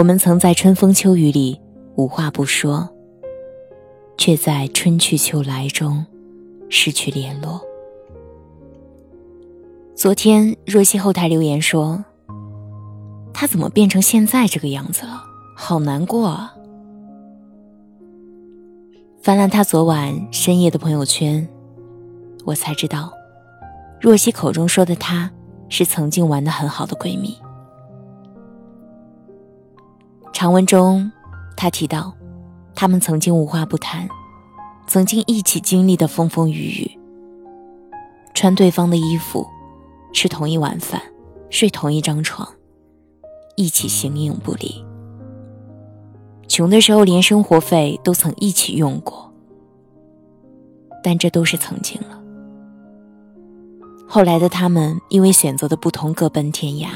我们曾在春风秋雨里无话不说，却在春去秋来中失去联络。昨天若曦后台留言说：“他怎么变成现在这个样子了？好难过啊！”翻了他昨晚深夜的朋友圈，我才知道，若曦口中说的他是曾经玩的很好的闺蜜。长文中，他提到，他们曾经无话不谈，曾经一起经历的风风雨雨，穿对方的衣服，吃同一碗饭，睡同一张床，一起形影不离。穷的时候连生活费都曾一起用过，但这都是曾经了。后来的他们因为选择的不同，各奔天涯，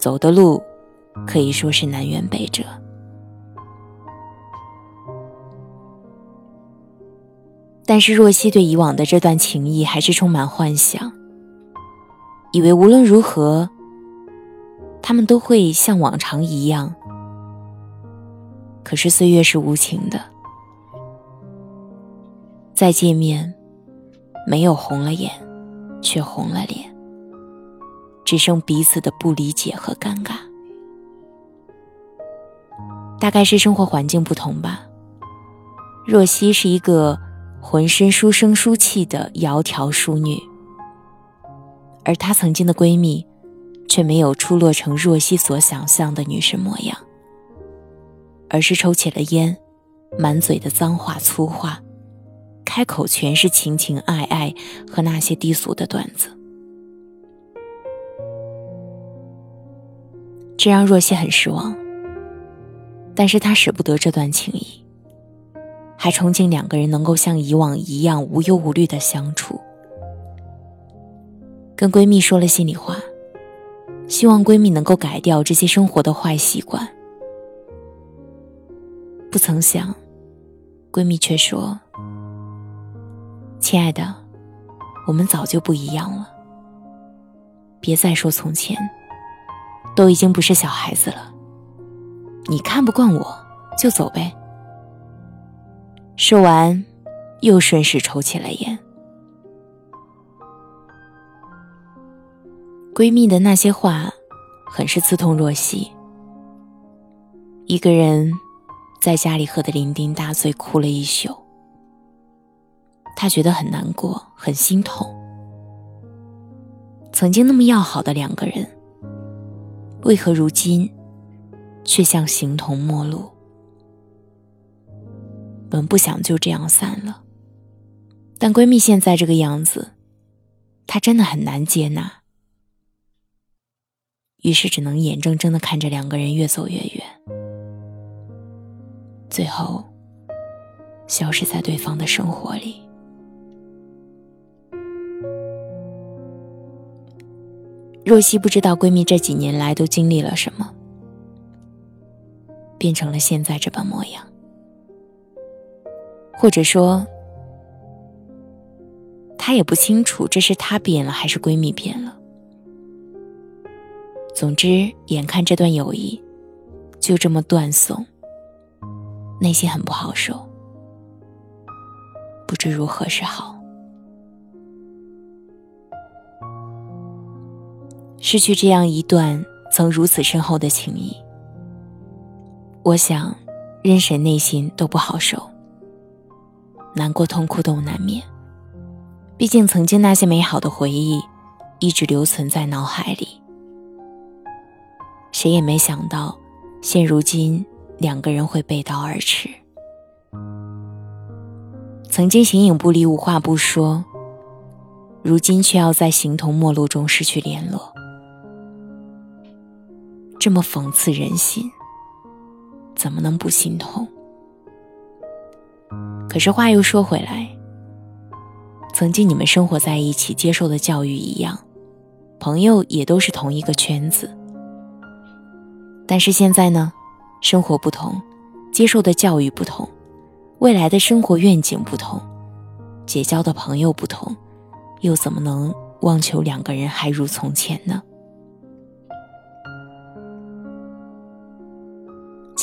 走的路。可以说是南辕北辙，但是若曦对以往的这段情谊还是充满幻想，以为无论如何，他们都会像往常一样。可是岁月是无情的，再见面，没有红了眼，却红了脸，只剩彼此的不理解和尴尬。大概是生活环境不同吧。若曦是一个浑身书生书气的窈窕淑女，而她曾经的闺蜜，却没有出落成若曦所想象的女神模样，而是抽起了烟，满嘴的脏话粗话，开口全是情情爱爱和那些低俗的段子，这让若曦很失望。但是他舍不得这段情谊，还憧憬两个人能够像以往一样无忧无虑的相处。跟闺蜜说了心里话，希望闺蜜能够改掉这些生活的坏习惯。不曾想，闺蜜却说：“亲爱的，我们早就不一样了，别再说从前，都已经不是小孩子了。”你看不惯我，就走呗。说完，又顺势抽起了烟。闺蜜的那些话，很是刺痛若曦。一个人在家里喝得酩酊大醉，哭了一宿。她觉得很难过，很心痛。曾经那么要好的两个人，为何如今？却像形同陌路。本不想就这样散了，但闺蜜现在这个样子，她真的很难接纳。于是只能眼睁睁的看着两个人越走越远，最后消失在对方的生活里。若曦不知道闺蜜这几年来都经历了什么。变成了现在这般模样，或者说，她也不清楚这是她变了还是闺蜜变了。总之，眼看这段友谊就这么断送，内心很不好受，不知如何是好。失去这样一段曾如此深厚的情谊。我想，任谁内心都不好受，难过、痛苦都难免。毕竟，曾经那些美好的回忆，一直留存在脑海里。谁也没想到，现如今两个人会背道而驰。曾经形影不离、无话不说，如今却要在形同陌路中失去联络，这么讽刺人心，怎么能不心痛？可是话又说回来，曾经你们生活在一起，接受的教育一样，朋友也都是同一个圈子。但是现在呢，生活不同，接受的教育不同，未来的生活愿景不同，结交的朋友不同，又怎么能妄求两个人还如从前呢？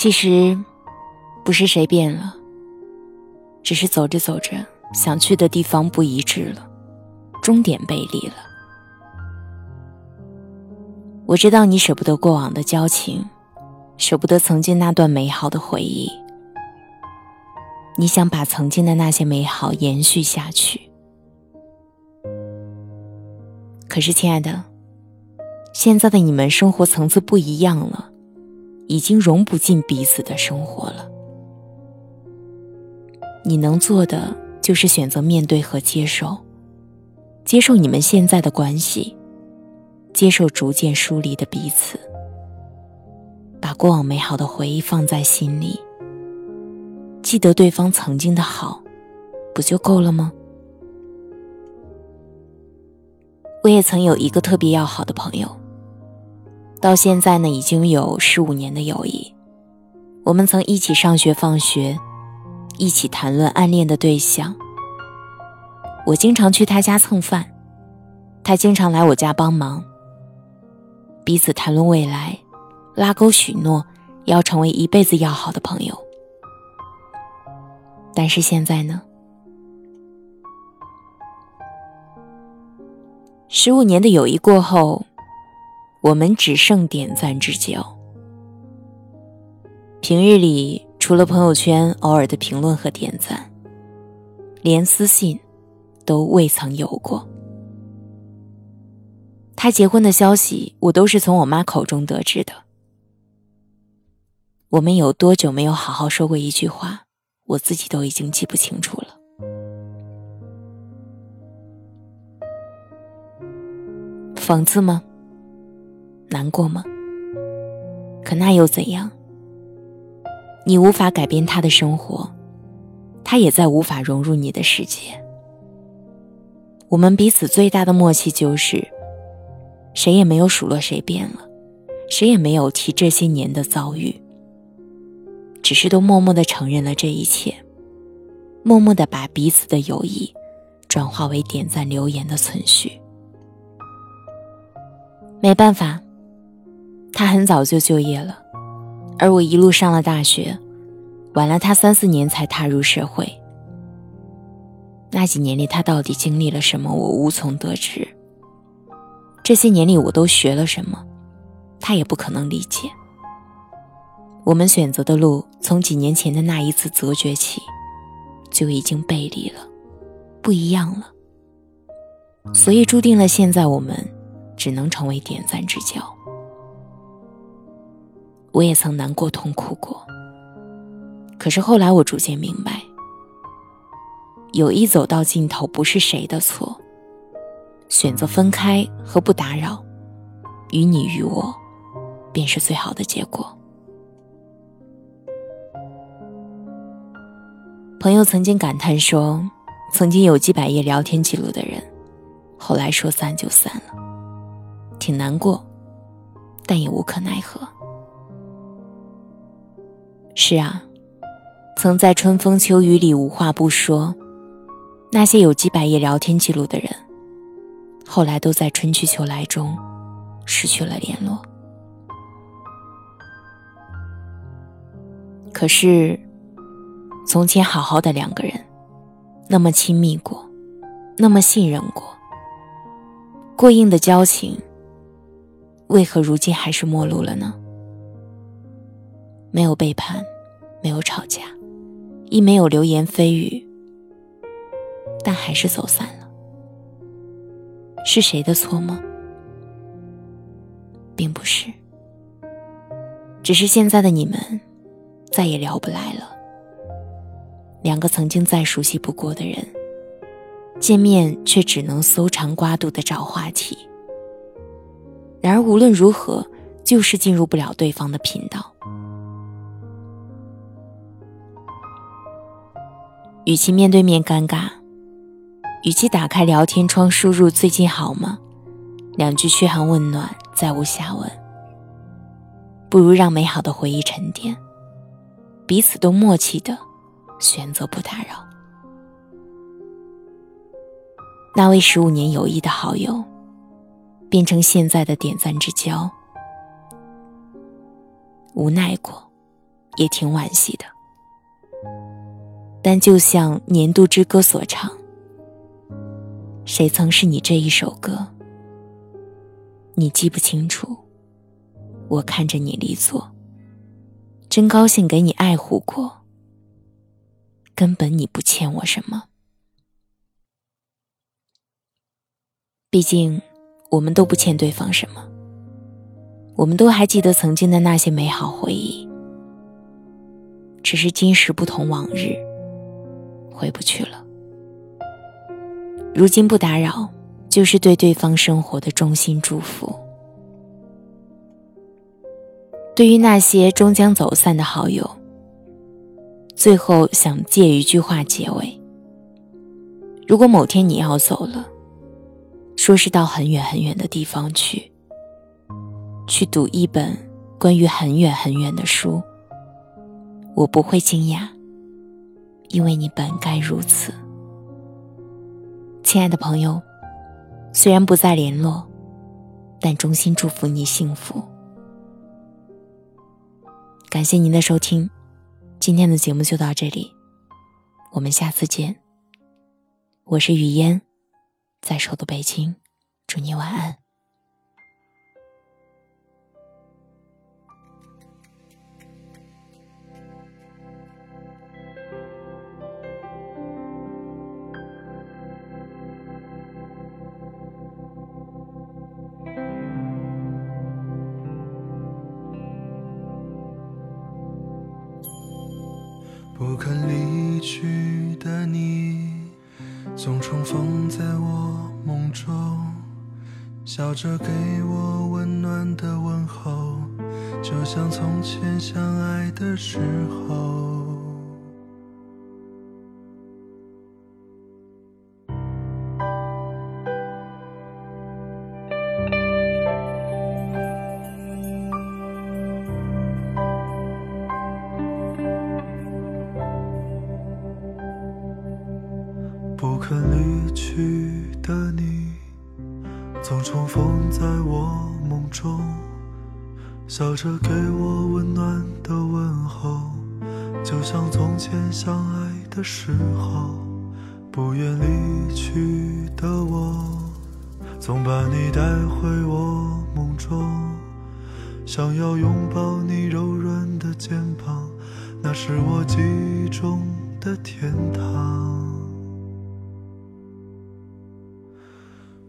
其实，不是谁变了。只是走着走着，想去的地方不一致了，终点背离了。我知道你舍不得过往的交情，舍不得曾经那段美好的回忆。你想把曾经的那些美好延续下去，可是，亲爱的，现在的你们生活层次不一样了，已经融不进彼此的生活了。你能做的就是选择面对和接受，接受你们现在的关系，接受逐渐疏离的彼此，把过往美好的回忆放在心里，记得对方曾经的好，不就够了吗？我也曾有一个特别要好的朋友，到现在呢已经有十五年的友谊，我们曾一起上学放学。一起谈论暗恋的对象。我经常去他家蹭饭，他经常来我家帮忙。彼此谈论未来，拉钩许诺要成为一辈子要好的朋友。但是现在呢？十五年的友谊过后，我们只剩点赞之交。平日里。除了朋友圈偶尔的评论和点赞，连私信都未曾有过。他结婚的消息，我都是从我妈口中得知的。我们有多久没有好好说过一句话，我自己都已经记不清楚了。讽刺吗？难过吗？可那又怎样？你无法改变他的生活，他也在无法融入你的世界。我们彼此最大的默契就是，谁也没有数落谁变了，谁也没有提这些年的遭遇，只是都默默的承认了这一切，默默的把彼此的友谊转化为点赞留言的存续。没办法，他很早就就业了。而我一路上了大学，晚了他三四年才踏入社会。那几年里，他到底经历了什么，我无从得知。这些年里，我都学了什么，他也不可能理解。我们选择的路，从几年前的那一次择绝起，就已经背离了，不一样了。所以，注定了现在我们只能成为点赞之交。我也曾难过痛哭过，可是后来我逐渐明白，友谊走到尽头不是谁的错，选择分开和不打扰，于你于我，便是最好的结果。朋友曾经感叹说，曾经有几百页聊天记录的人，后来说散就散了，挺难过，但也无可奈何。是啊，曾在春风秋雨里无话不说，那些有几百页聊天记录的人，后来都在春去秋来中失去了联络。可是，从前好好的两个人，那么亲密过，那么信任过，过硬的交情，为何如今还是陌路了呢？没有背叛，没有吵架，亦没有流言蜚语，但还是走散了。是谁的错吗？并不是，只是现在的你们再也聊不来了。两个曾经再熟悉不过的人，见面却只能搜肠刮肚的找话题。然而无论如何，就是进入不了对方的频道。与其面对面尴尬，与其打开聊天窗输入“最近好吗”，两句嘘寒问暖再无下文，不如让美好的回忆沉淀，彼此都默契的选择不打扰。那位十五年友谊的好友，变成现在的点赞之交，无奈过，也挺惋惜的。但就像年度之歌所唱：“谁曾是你这一首歌？你记不清楚，我看着你离座，真高兴给你爱护过。根本你不欠我什么，毕竟我们都不欠对方什么。我们都还记得曾经的那些美好回忆，只是今时不同往日。”回不去了。如今不打扰，就是对对方生活的衷心祝福。对于那些终将走散的好友，最后想借一句话结尾：如果某天你要走了，说是到很远很远的地方去，去读一本关于很远很远的书，我不会惊讶。因为你本该如此，亲爱的朋友，虽然不再联络，但衷心祝福你幸福。感谢您的收听，今天的节目就到这里，我们下次见。我是雨嫣，在首都北京，祝你晚安。不肯离去的你，总重逢在我梦中，笑着给我温暖的问候，就像从前相爱的时候。笑着给我温暖的问候，就像从前相爱的时候。不愿离去的我，总把你带回我梦中，想要拥抱你柔软的肩膀，那是我记忆中的天堂。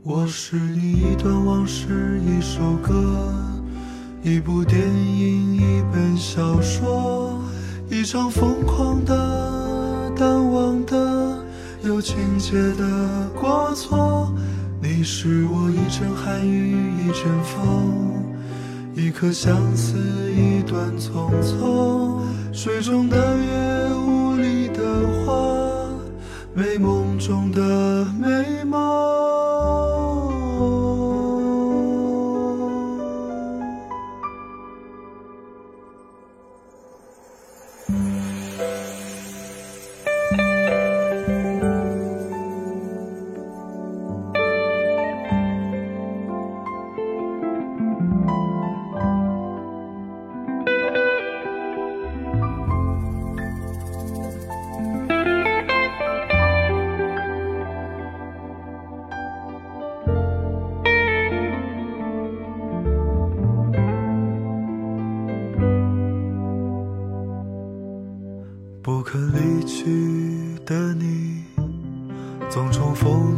我是你一段往事，一首歌，一部电影，一本小说，一场疯狂的、淡忘的、有情节的过错。你是我一阵寒雨，一阵风，一颗相思，一段匆匆。水中的月，雾里的花，美梦中的美梦。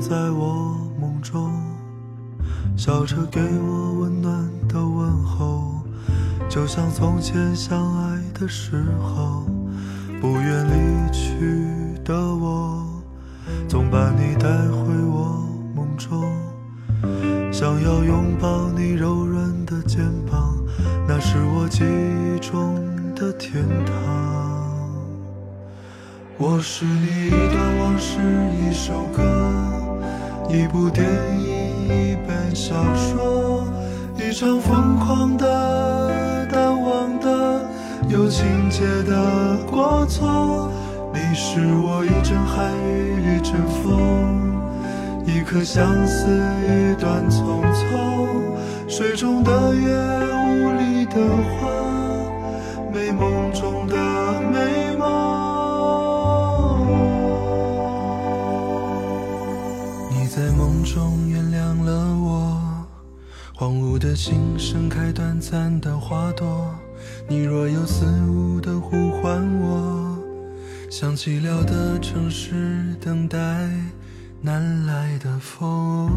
在我梦中笑着给我温暖的问候就像从前相爱的时候不愿离去的我总把你带回我梦中。想要拥抱你柔软的肩膀那是我记忆中的天堂。我是你一段往事一首歌。一部电影，一本小说，一场疯狂的、淡忘的、有情节的过错。你是我一阵寒雨，一阵风。一颗相思，一段匆匆，水中的月，雾里的花，美梦中的中原谅了我，荒芜的心盛开短暂的花朵，你若有似无的呼唤我，像寂寥的城市等待。南来的风。